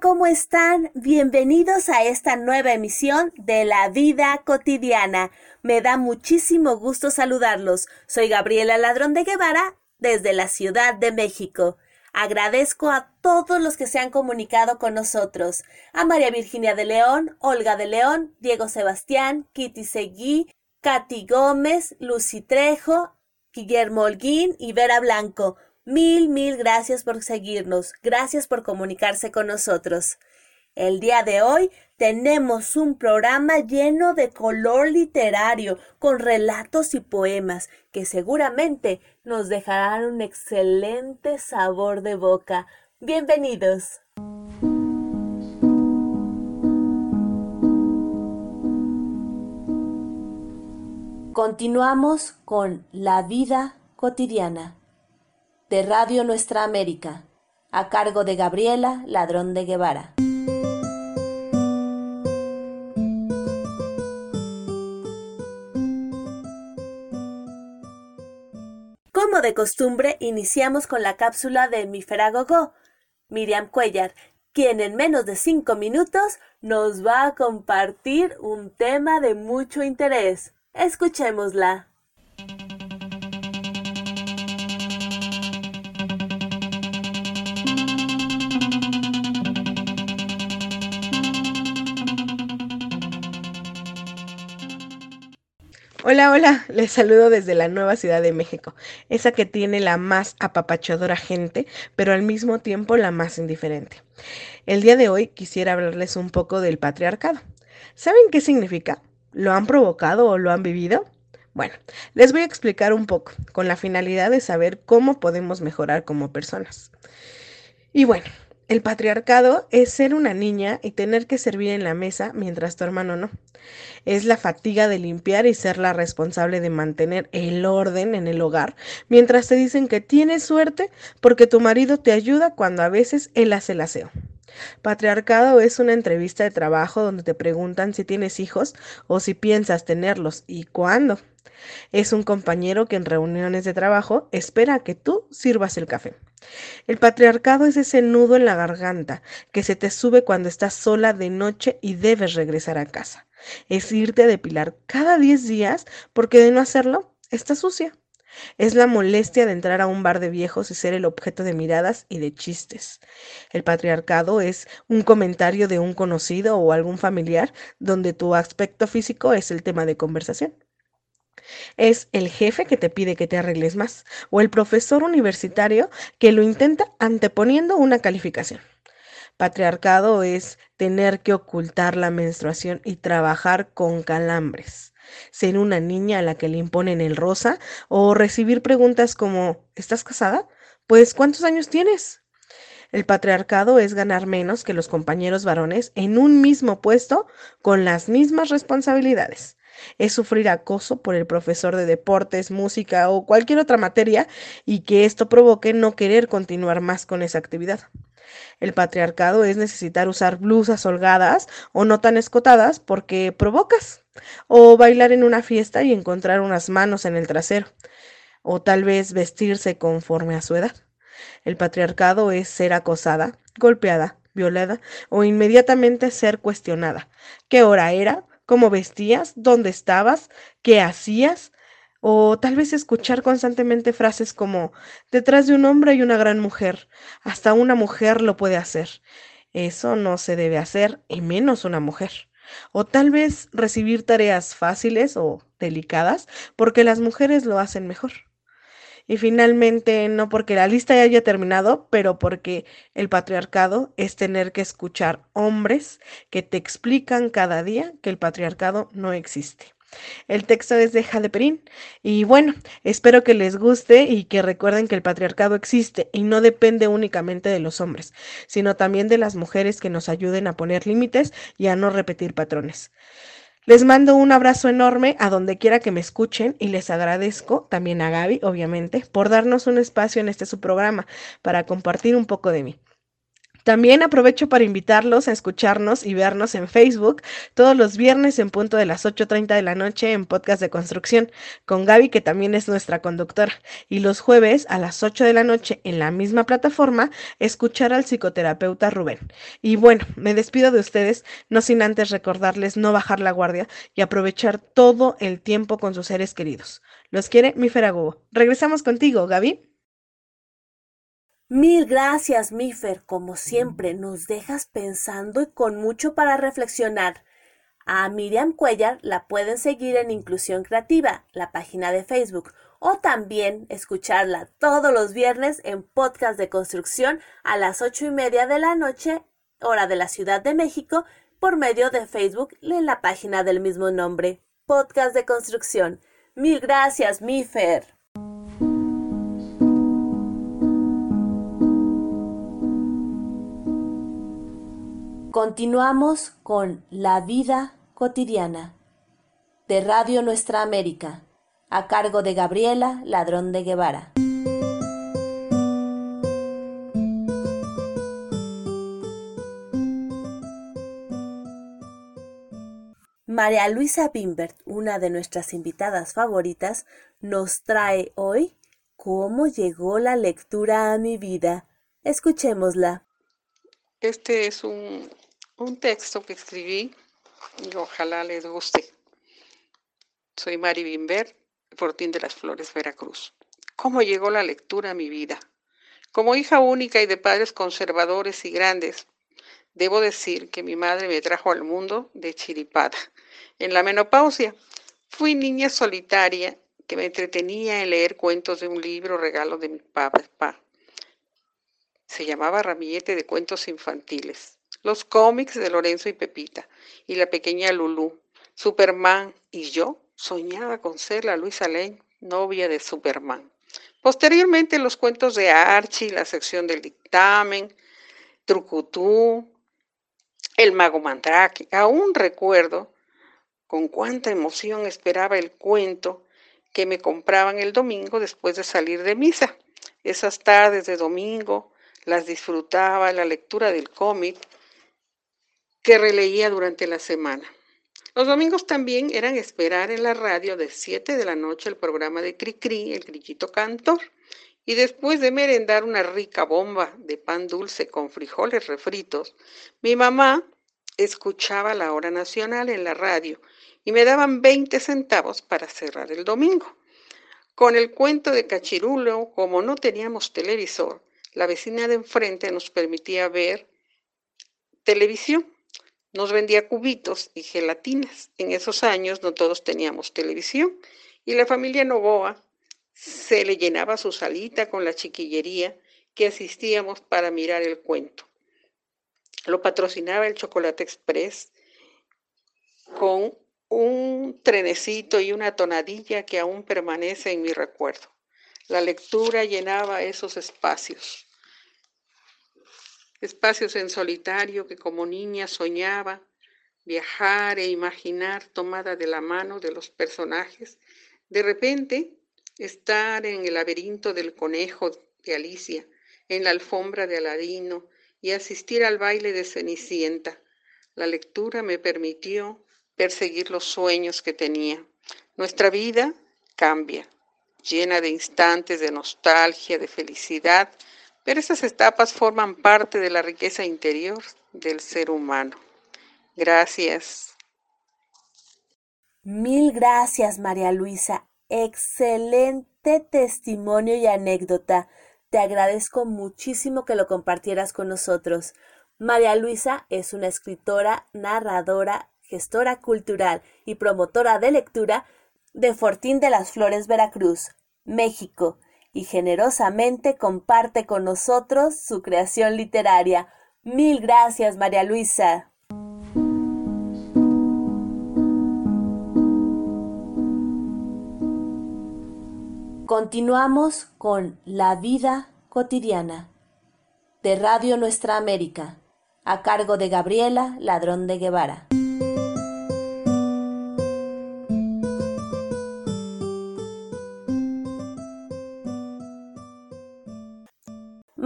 ¿Cómo están? Bienvenidos a esta nueva emisión de La Vida Cotidiana. Me da muchísimo gusto saludarlos. Soy Gabriela Ladrón de Guevara desde la Ciudad de México. Agradezco a todos los que se han comunicado con nosotros. A María Virginia de León, Olga de León, Diego Sebastián, Kitty Seguí, Katy Gómez, Lucy Trejo, Guillermo Holguín y Vera Blanco. Mil, mil gracias por seguirnos. Gracias por comunicarse con nosotros. El día de hoy tenemos un programa lleno de color literario, con relatos y poemas que seguramente nos dejarán un excelente sabor de boca. Bienvenidos. Continuamos con La vida cotidiana de Radio Nuestra América, a cargo de Gabriela Ladrón de Guevara. Como de costumbre, iniciamos con la cápsula de Mi Feragogo, Miriam Cuellar, quien en menos de cinco minutos nos va a compartir un tema de mucho interés. Escuchémosla. Hola, hola, les saludo desde la nueva Ciudad de México, esa que tiene la más apapachadora gente, pero al mismo tiempo la más indiferente. El día de hoy quisiera hablarles un poco del patriarcado. ¿Saben qué significa? ¿Lo han provocado o lo han vivido? Bueno, les voy a explicar un poco, con la finalidad de saber cómo podemos mejorar como personas. Y bueno, el patriarcado es ser una niña y tener que servir en la mesa mientras tu hermano no. Es la fatiga de limpiar y ser la responsable de mantener el orden en el hogar, mientras te dicen que tienes suerte porque tu marido te ayuda cuando a veces él hace el aseo. Patriarcado es una entrevista de trabajo donde te preguntan si tienes hijos o si piensas tenerlos y cuándo. Es un compañero que en reuniones de trabajo espera que tú sirvas el café. El patriarcado es ese nudo en la garganta que se te sube cuando estás sola de noche y debes regresar a casa. Es irte a depilar cada 10 días porque de no hacerlo, estás sucia. Es la molestia de entrar a un bar de viejos y ser el objeto de miradas y de chistes. El patriarcado es un comentario de un conocido o algún familiar donde tu aspecto físico es el tema de conversación. Es el jefe que te pide que te arregles más o el profesor universitario que lo intenta anteponiendo una calificación. Patriarcado es tener que ocultar la menstruación y trabajar con calambres. Ser una niña a la que le imponen el rosa o recibir preguntas como ¿estás casada? Pues ¿cuántos años tienes? El patriarcado es ganar menos que los compañeros varones en un mismo puesto con las mismas responsabilidades es sufrir acoso por el profesor de deportes, música o cualquier otra materia y que esto provoque no querer continuar más con esa actividad. El patriarcado es necesitar usar blusas holgadas o no tan escotadas porque provocas, o bailar en una fiesta y encontrar unas manos en el trasero, o tal vez vestirse conforme a su edad. El patriarcado es ser acosada, golpeada, violada o inmediatamente ser cuestionada. ¿Qué hora era? cómo vestías, dónde estabas, qué hacías, o tal vez escuchar constantemente frases como detrás de un hombre hay una gran mujer, hasta una mujer lo puede hacer. Eso no se debe hacer, y menos una mujer. O tal vez recibir tareas fáciles o delicadas porque las mujeres lo hacen mejor. Y finalmente, no porque la lista ya haya terminado, pero porque el patriarcado es tener que escuchar hombres que te explican cada día que el patriarcado no existe. El texto es de Jade Perín. Y bueno, espero que les guste y que recuerden que el patriarcado existe y no depende únicamente de los hombres, sino también de las mujeres que nos ayuden a poner límites y a no repetir patrones. Les mando un abrazo enorme a donde quiera que me escuchen y les agradezco, también a Gaby, obviamente, por darnos un espacio en este su programa para compartir un poco de mí. También aprovecho para invitarlos a escucharnos y vernos en Facebook todos los viernes en punto de las 8.30 de la noche en Podcast de Construcción con Gaby, que también es nuestra conductora, y los jueves a las 8 de la noche en la misma plataforma escuchar al psicoterapeuta Rubén. Y bueno, me despido de ustedes, no sin antes recordarles no bajar la guardia y aprovechar todo el tiempo con sus seres queridos. Los quiere mi Feragogo. Regresamos contigo, Gaby. Mil gracias, Mifer. Como siempre, nos dejas pensando y con mucho para reflexionar. A Miriam Cuellar la pueden seguir en Inclusión Creativa, la página de Facebook, o también escucharla todos los viernes en Podcast de Construcción a las ocho y media de la noche, hora de la Ciudad de México, por medio de Facebook en la página del mismo nombre, Podcast de Construcción. Mil gracias, Mifer. Continuamos con La vida cotidiana de Radio Nuestra América, a cargo de Gabriela Ladrón de Guevara. María Luisa Bimbert, una de nuestras invitadas favoritas, nos trae hoy ¿Cómo llegó la lectura a mi vida? Escuchémosla. Este es un un texto que escribí y ojalá les guste. Soy Mari Bimber, Fortín de las Flores, Veracruz. ¿Cómo llegó la lectura a mi vida? Como hija única y de padres conservadores y grandes, debo decir que mi madre me trajo al mundo de chiripada. En la menopausia, fui niña solitaria que me entretenía en leer cuentos de un libro regalo de mi papá. Se llamaba Ramillete de Cuentos Infantiles los cómics de Lorenzo y Pepita, y la pequeña Lulú, Superman y yo soñaba con ser la Luisa Lane, novia de Superman. Posteriormente los cuentos de Archie, la sección del dictamen, Trucutú, el mago Mandrake. Aún recuerdo con cuánta emoción esperaba el cuento que me compraban el domingo después de salir de misa. Esas tardes de domingo las disfrutaba la lectura del cómic que releía durante la semana. Los domingos también eran esperar en la radio de 7 de la noche el programa de Cricri, el grillito cantor, y después de merendar una rica bomba de pan dulce con frijoles refritos, mi mamá escuchaba la hora nacional en la radio y me daban 20 centavos para cerrar el domingo. Con el cuento de Cachirulo, como no teníamos televisor, la vecina de enfrente nos permitía ver televisión nos vendía cubitos y gelatinas. En esos años no todos teníamos televisión y la familia Novoa se le llenaba su salita con la chiquillería que asistíamos para mirar el cuento. Lo patrocinaba el Chocolate Express con un trenecito y una tonadilla que aún permanece en mi recuerdo. La lectura llenaba esos espacios espacios en solitario que como niña soñaba viajar e imaginar tomada de la mano de los personajes, de repente estar en el laberinto del conejo de Alicia, en la alfombra de Aladino y asistir al baile de Cenicienta. La lectura me permitió perseguir los sueños que tenía. Nuestra vida cambia, llena de instantes de nostalgia, de felicidad pero esas etapas forman parte de la riqueza interior del ser humano. Gracias. Mil gracias, María Luisa. Excelente testimonio y anécdota. Te agradezco muchísimo que lo compartieras con nosotros. María Luisa es una escritora, narradora, gestora cultural y promotora de lectura de Fortín de las Flores, Veracruz, México y generosamente comparte con nosotros su creación literaria. Mil gracias, María Luisa. Continuamos con La vida cotidiana de Radio Nuestra América, a cargo de Gabriela Ladrón de Guevara.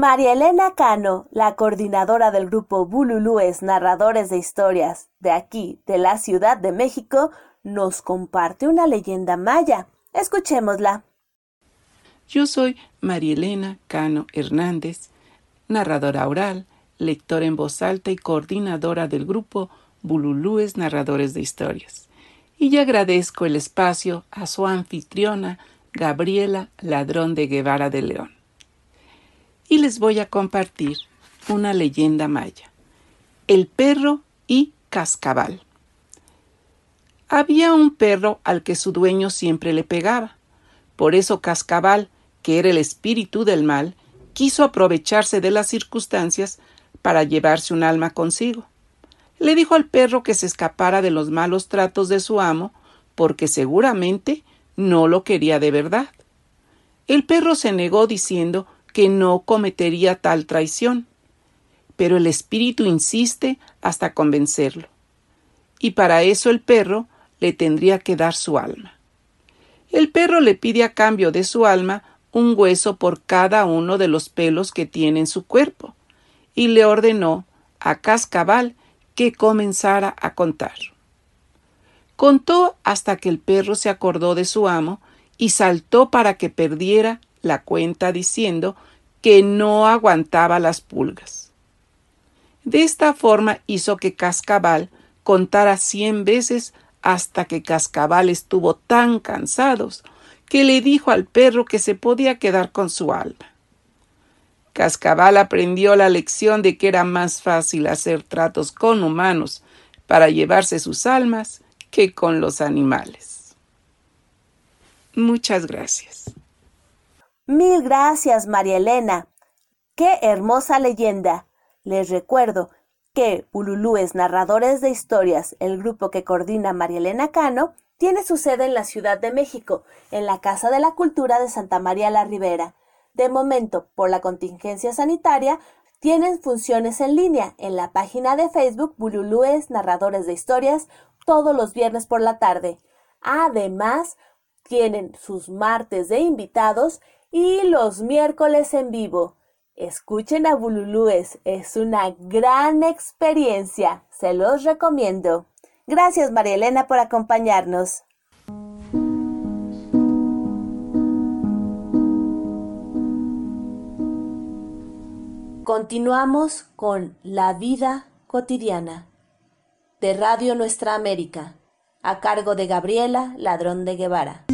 María Elena Cano, la coordinadora del grupo Bululúes Narradores de Historias de aquí, de la Ciudad de México, nos comparte una leyenda maya. Escuchémosla. Yo soy María Elena Cano Hernández, narradora oral, lectora en voz alta y coordinadora del grupo Bululúes Narradores de Historias. Y agradezco el espacio a su anfitriona, Gabriela Ladrón de Guevara de León y les voy a compartir una leyenda maya. El perro y Cascabal. Había un perro al que su dueño siempre le pegaba. Por eso Cascabal, que era el espíritu del mal, quiso aprovecharse de las circunstancias para llevarse un alma consigo. Le dijo al perro que se escapara de los malos tratos de su amo, porque seguramente no lo quería de verdad. El perro se negó diciendo que no cometería tal traición. Pero el espíritu insiste hasta convencerlo. Y para eso el perro le tendría que dar su alma. El perro le pide a cambio de su alma un hueso por cada uno de los pelos que tiene en su cuerpo, y le ordenó a Cascabal que comenzara a contar. Contó hasta que el perro se acordó de su amo y saltó para que perdiera la cuenta diciendo que no aguantaba las pulgas. De esta forma hizo que Cascabal contara cien veces hasta que Cascabal estuvo tan cansados que le dijo al perro que se podía quedar con su alma. Cascabal aprendió la lección de que era más fácil hacer tratos con humanos para llevarse sus almas que con los animales. Muchas gracias. Mil gracias, María Elena. Qué hermosa leyenda. Les recuerdo que Ululúes Narradores de Historias, el grupo que coordina María Elena Cano, tiene su sede en la Ciudad de México, en la Casa de la Cultura de Santa María la Ribera. De momento, por la contingencia sanitaria, tienen funciones en línea en la página de Facebook Bululúes Narradores de Historias todos los viernes por la tarde. Además, tienen sus martes de invitados y los miércoles en vivo. Escuchen a Bululúes, es una gran experiencia, se los recomiendo. Gracias María Elena por acompañarnos. Continuamos con La vida cotidiana de Radio Nuestra América, a cargo de Gabriela Ladrón de Guevara.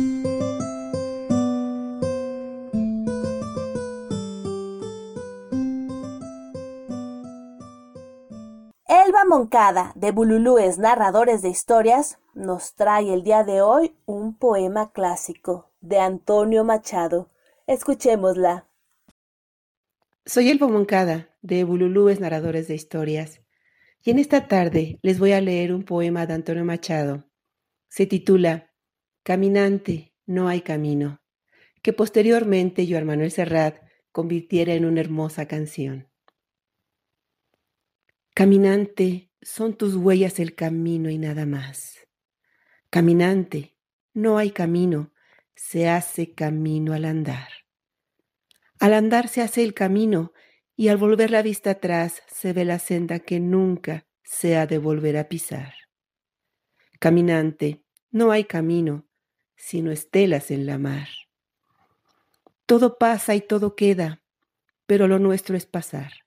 Elba Moncada, de Bululúes Narradores de Historias, nos trae el día de hoy un poema clásico de Antonio Machado. Escuchémosla. Soy Elba Moncada, de Bululúes Narradores de Historias, y en esta tarde les voy a leer un poema de Antonio Machado. Se titula Caminante, no hay camino, que posteriormente Joan Manuel Serrat convirtiera en una hermosa canción. Caminante, son tus huellas el camino y nada más. Caminante, no hay camino, se hace camino al andar. Al andar se hace el camino y al volver la vista atrás se ve la senda que nunca se ha de volver a pisar. Caminante, no hay camino, sino estelas en la mar. Todo pasa y todo queda, pero lo nuestro es pasar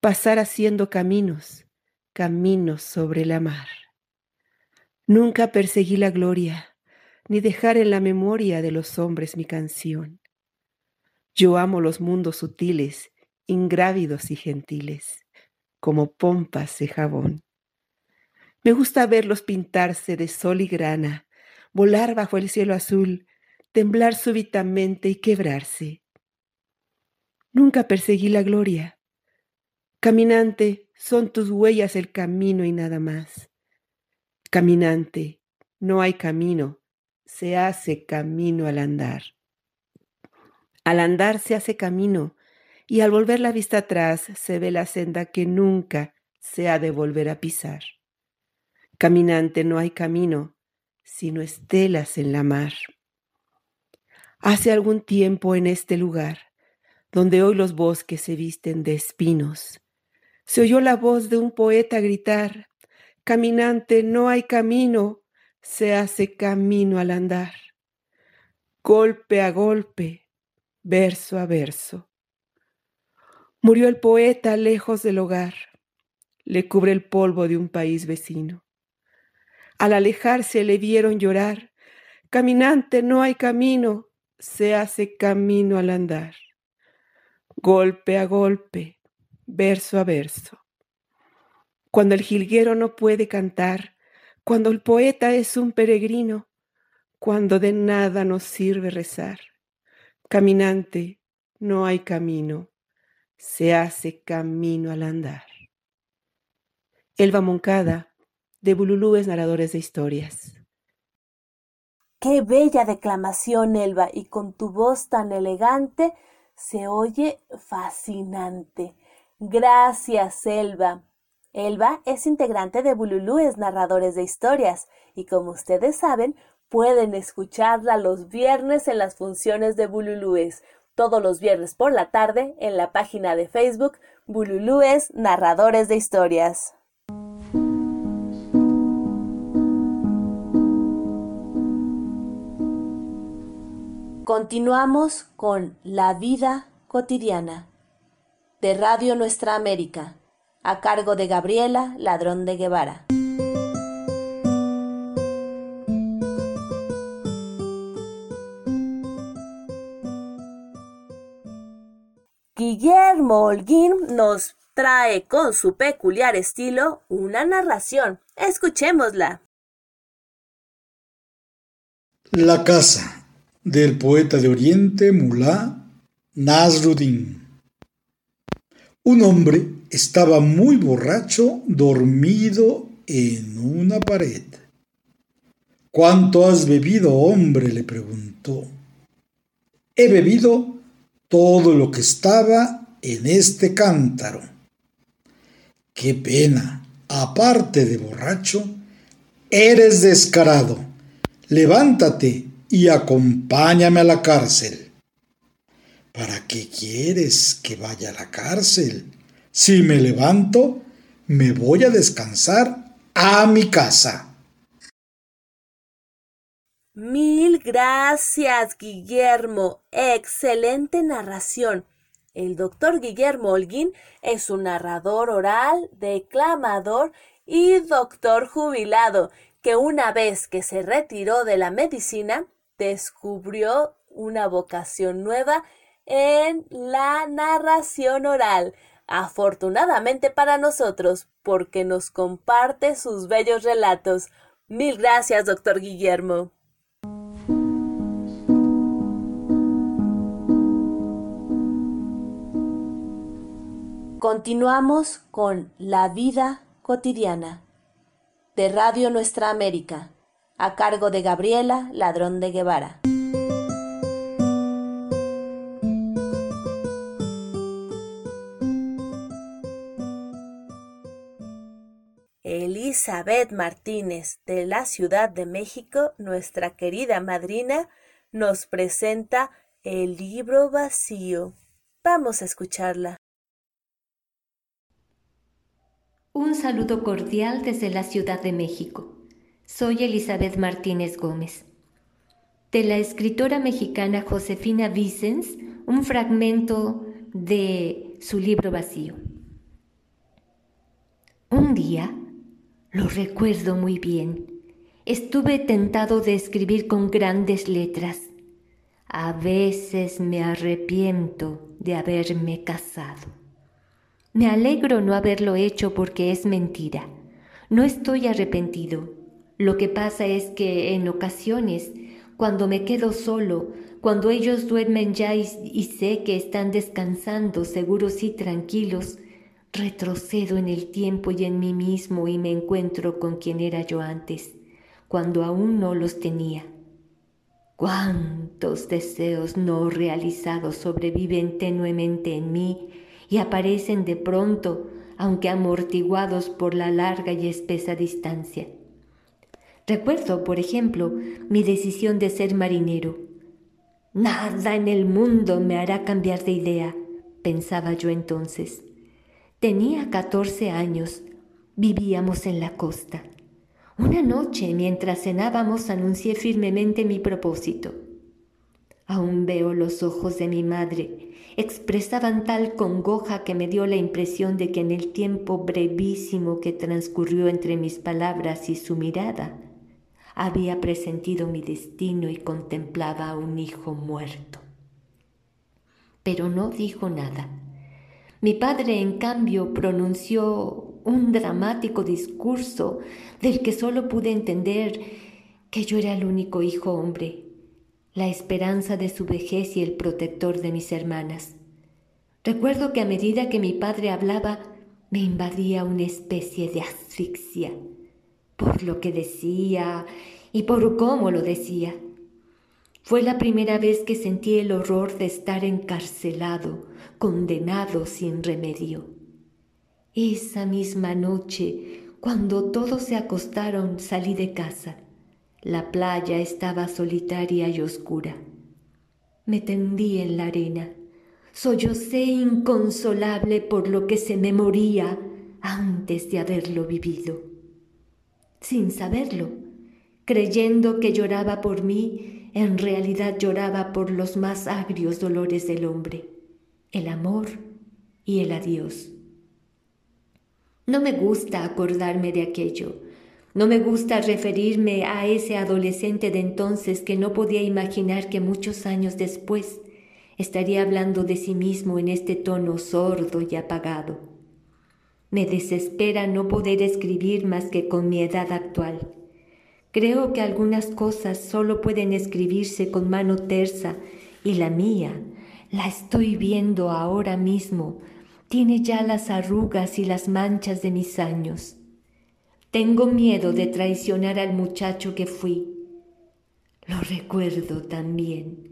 pasar haciendo caminos, caminos sobre la mar. Nunca perseguí la gloria, ni dejar en la memoria de los hombres mi canción. Yo amo los mundos sutiles, ingrávidos y gentiles, como pompas de jabón. Me gusta verlos pintarse de sol y grana, volar bajo el cielo azul, temblar súbitamente y quebrarse. Nunca perseguí la gloria, Caminante, son tus huellas el camino y nada más. Caminante, no hay camino, se hace camino al andar. Al andar se hace camino y al volver la vista atrás se ve la senda que nunca se ha de volver a pisar. Caminante, no hay camino, sino estelas en la mar. Hace algún tiempo en este lugar donde hoy los bosques se visten de espinos. Se oyó la voz de un poeta gritar, Caminante, no hay camino, se hace camino al andar. Golpe a golpe, verso a verso. Murió el poeta lejos del hogar, le cubre el polvo de un país vecino. Al alejarse le vieron llorar, Caminante, no hay camino, se hace camino al andar. Golpe a golpe, verso a verso. Cuando el jilguero no puede cantar, cuando el poeta es un peregrino, cuando de nada nos sirve rezar. Caminante, no hay camino, se hace camino al andar. Elba Moncada, de Bululúes Narradores de Historias. Qué bella declamación, Elba, y con tu voz tan elegante se oye fascinante. Gracias, Elba. Elba es integrante de Bululúes Narradores de Historias y como ustedes saben, pueden escucharla los viernes en las funciones de Bululúes, todos los viernes por la tarde en la página de Facebook Bululúes Narradores de Historias. Continuamos con La vida cotidiana de Radio Nuestra América a cargo de Gabriela Ladrón de Guevara. Guillermo Holguín nos trae con su peculiar estilo una narración. Escuchémosla. La casa del poeta de Oriente Mulá Nasruddin. Un hombre estaba muy borracho, dormido en una pared. ¿Cuánto has bebido, hombre? le preguntó. He bebido todo lo que estaba en este cántaro. Qué pena, aparte de borracho, eres descarado. Levántate y acompáñame a la cárcel. ¿Para qué quieres que vaya a la cárcel? Si me levanto, me voy a descansar a mi casa. Mil gracias, Guillermo. Excelente narración. El doctor Guillermo Holguín es un narrador oral, declamador y doctor jubilado, que una vez que se retiró de la medicina, descubrió una vocación nueva en la narración oral afortunadamente para nosotros, porque nos comparte sus bellos relatos. Mil gracias, doctor Guillermo. Continuamos con La vida cotidiana de Radio Nuestra América, a cargo de Gabriela Ladrón de Guevara. Elizabeth Martínez de la Ciudad de México, nuestra querida madrina, nos presenta el libro vacío. Vamos a escucharla. Un saludo cordial desde la Ciudad de México. Soy Elizabeth Martínez Gómez. De la escritora mexicana Josefina Vicens, un fragmento de su libro vacío. Un día, lo recuerdo muy bien. Estuve tentado de escribir con grandes letras. A veces me arrepiento de haberme casado. Me alegro no haberlo hecho porque es mentira. No estoy arrepentido. Lo que pasa es que en ocasiones, cuando me quedo solo, cuando ellos duermen ya y, sé que están descansando seguros y tranquilos, Retrocedo en el tiempo y en mí mismo y me encuentro con quien era yo antes, cuando aún no los tenía. Cuántos deseos no realizados sobreviven tenuemente en mí y aparecen de pronto, aunque amortiguados por la larga y espesa distancia. Recuerdo, por ejemplo, mi decisión de ser marinero. Nada en el mundo me hará cambiar de idea. pensaba yo entonces. Tenía catorce años, vivíamos en la costa. Una noche, mientras cenábamos, anuncié firmemente mi propósito. Aún veo los ojos de mi madre. Expresaban tal congoja que me dio la impresión de que en el tiempo brevísimo que transcurrió entre mis palabras y su mirada, había presentido mi destino y contemplaba a un hijo muerto. Pero no dijo nada. Mi padre, en cambio, pronunció un dramático discurso del que solo pude entender que yo era el único hijo hombre la esperanza de su vejez y el protector de mis hermanas. Recuerdo que a medida que mi padre hablaba, me invadía una especie de asfixia por lo que decía y por cómo lo decía. Fue la primera vez que sentí el horror de estar encarcelado, condenado sin remedio. Esa misma noche, cuando todos se acostaron, salí de casa. La playa estaba solitaria y oscura. Me tendí en la arena. Sollocé inconsolable por lo que se me moría antes de haberlo vivido. Sin saberlo, creyendo que lloraba por mí, en realidad lloraba por los más agrios dolores del hombre, el amor y el adiós. No me gusta acordarme de aquello, no me gusta referirme a ese adolescente de entonces que no podía imaginar que muchos años después estaría hablando de sí mismo en este tono sordo y apagado. Me desespera no poder escribir más que con mi edad actual. Creo que algunas cosas solo pueden escribirse con mano tersa y la mía, la estoy viendo ahora mismo, tiene ya las arrugas y las manchas de mis años. Tengo miedo de traicionar al muchacho que fui. Lo recuerdo también.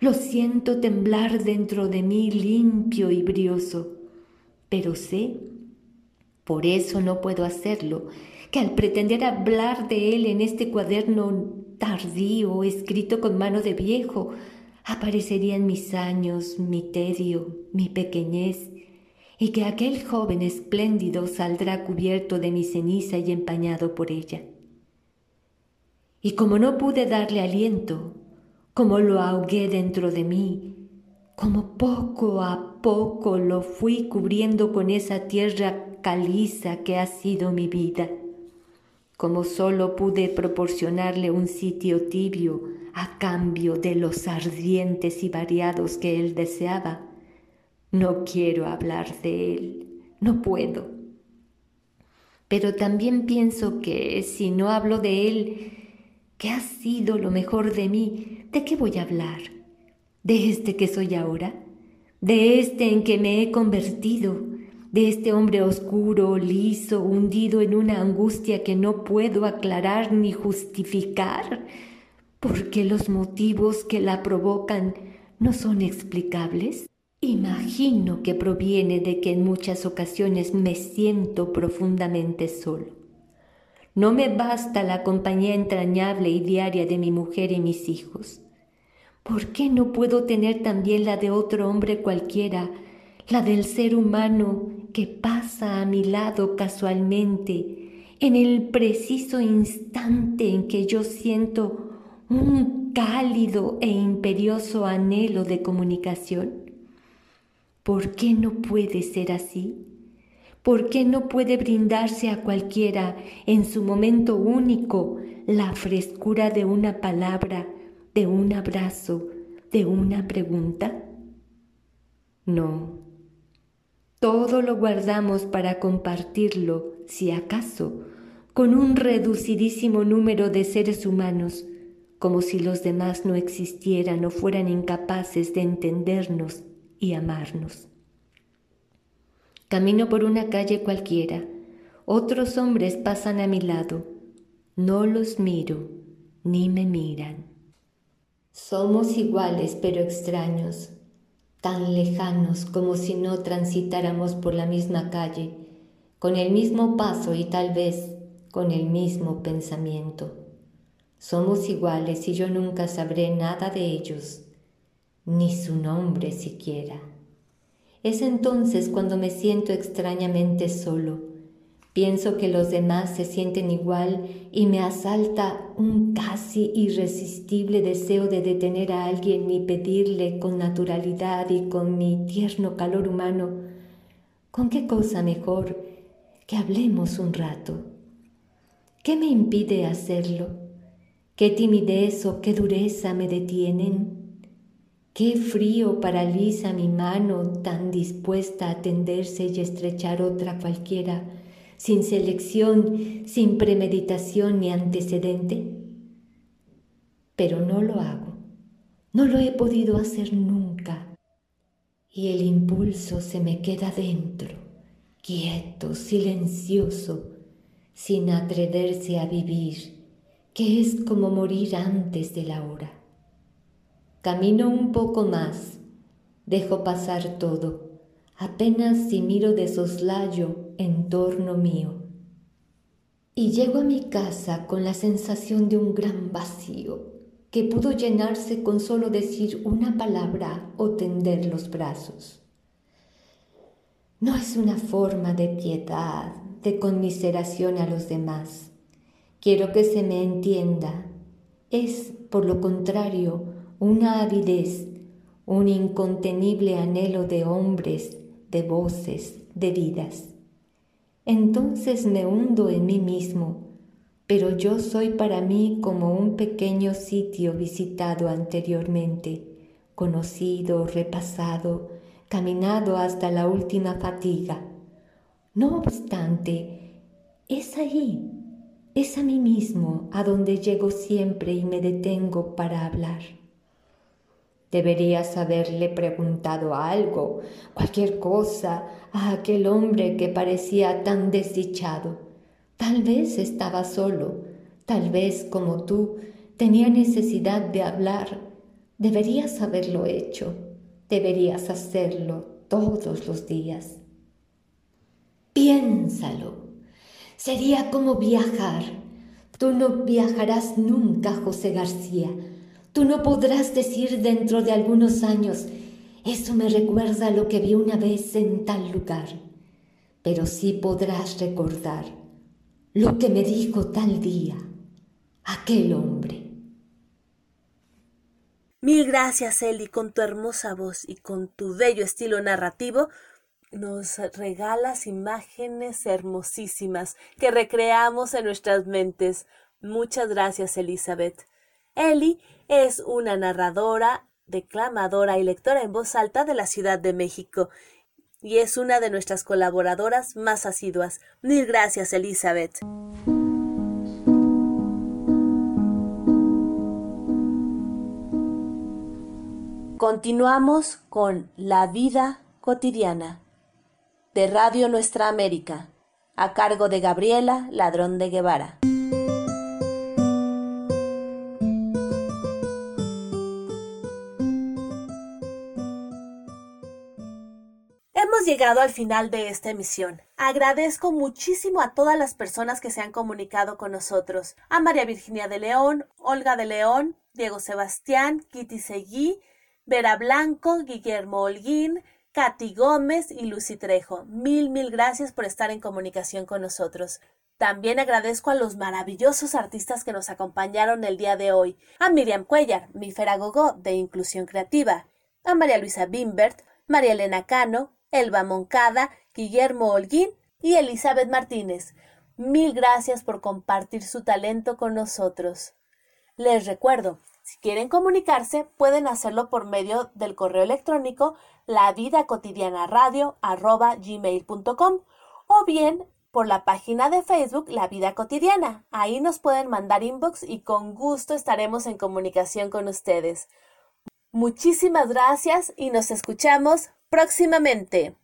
Lo siento temblar dentro de mí limpio y brioso. Pero sé, por eso no puedo hacerlo, que al pretender hablar de él en este cuaderno tardío, escrito con mano de viejo, aparecerían mis años, mi tedio, mi pequeñez, y que aquel joven espléndido saldrá cubierto de mi ceniza y empañado por ella. Y como no pude darle aliento, como lo ahogué dentro de mí, como poco a poco lo fui cubriendo con esa tierra caliza que ha sido mi vida, como solo pude proporcionarle un sitio tibio a cambio de los ardientes y variados que él deseaba, no quiero hablar de él, no puedo. Pero también pienso que si no hablo de él, que ha sido lo mejor de mí, ¿de qué voy a hablar? ¿De este que soy ahora? ¿De este en que me he convertido? ¿De este hombre oscuro, liso, hundido en una angustia que no puedo aclarar ni justificar? ¿Porque los motivos que la provocan no son explicables? Imagino que proviene de que en muchas ocasiones me siento profundamente solo. No me basta la compañía entrañable y diaria de mi mujer y mis hijos. ¿Por qué no puedo tener también la de otro hombre cualquiera, la del ser humano que pasa a mi lado casualmente, en el preciso instante en que yo siento un cálido e imperioso anhelo de comunicación? ¿Por qué no puede ser así? ¿Por qué no puede brindarse a cualquiera en su momento único la frescura de una palabra, de un abrazo, de una pregunta? No. Todo lo guardamos para compartirlo, si acaso, con un reducidísimo número de seres humanos, como si los demás no existieran o fueran incapaces de entendernos y amarnos. Camino por una calle cualquiera, otros hombres pasan a mi lado, no los miro ni me miran. Somos iguales pero extraños, tan lejanos como si no transitáramos por la misma calle, con el mismo paso y tal vez con el mismo pensamiento. Somos iguales y yo nunca sabré nada de ellos ni su nombre siquiera. Es entonces cuando me siento extrañamente solo. Pienso que los demás se sienten igual y me asalta un casi irresistible deseo de detener a alguien y pedirle con naturalidad y con mi tierno calor humano, ¿con qué cosa mejor que hablemos un rato? ¿Qué me impide hacerlo? ¿Qué timidez o qué dureza me detienen? Qué frío paraliza mi mano tan dispuesta a tenderse y estrechar otra cualquiera, sin selección, sin premeditación ni antecedente. Pero no lo hago, no lo he podido hacer nunca. Y el impulso se me queda dentro, quieto, silencioso, sin atreverse a vivir, que es como morir antes de la hora. Camino un poco más, dejo pasar todo, apenas si miro de soslayo en torno mío. Y llego a mi casa con la sensación de un gran vacío que pudo llenarse con solo decir una palabra o tender los brazos. No es una forma de piedad, de conmiseración a los demás. Quiero que se me entienda. Es, por lo contrario, una avidez, un incontenible anhelo de hombres, de voces, de vidas. Entonces me hundo en mí mismo, pero yo soy para mí como un pequeño sitio visitado anteriormente, conocido, repasado, caminado hasta la última fatiga. No obstante, es ahí, es a mí mismo a donde llego siempre y me detengo para hablar. Deberías haberle preguntado algo, cualquier cosa, a aquel hombre que parecía tan desdichado. Tal vez estaba solo, tal vez como tú tenía necesidad de hablar. Deberías haberlo hecho, deberías hacerlo todos los días. Piénsalo. Sería como viajar. Tú no viajarás nunca, José García Tú no podrás decir dentro de algunos años, eso me recuerda lo que vi una vez en tal lugar, pero sí podrás recordar lo que me dijo tal día aquel hombre. Mil gracias, Eli, con tu hermosa voz y con tu bello estilo narrativo. Nos regalas imágenes hermosísimas que recreamos en nuestras mentes. Muchas gracias, Elizabeth. Eli es una narradora, declamadora y lectora en voz alta de la Ciudad de México y es una de nuestras colaboradoras más asiduas. Mil gracias, Elizabeth. Continuamos con La vida cotidiana de Radio Nuestra América, a cargo de Gabriela Ladrón de Guevara. llegado al final de esta emisión. Agradezco muchísimo a todas las personas que se han comunicado con nosotros. A María Virginia de León, Olga de León, Diego Sebastián, Kitty Seguí, Vera Blanco, Guillermo Holguín, Katy Gómez y Lucy Trejo. Mil, mil gracias por estar en comunicación con nosotros. También agradezco a los maravillosos artistas que nos acompañaron el día de hoy. A Miriam Cuellar, mi Feragogó de Inclusión Creativa. A María Luisa Bimbert, María Elena Cano, Elba Moncada, Guillermo Holguín y Elizabeth Martínez. Mil gracias por compartir su talento con nosotros. Les recuerdo, si quieren comunicarse, pueden hacerlo por medio del correo electrónico la vida cotidiana radio gmail.com o bien por la página de Facebook La Vida Cotidiana. Ahí nos pueden mandar inbox y con gusto estaremos en comunicación con ustedes. Muchísimas gracias y nos escuchamos próximamente.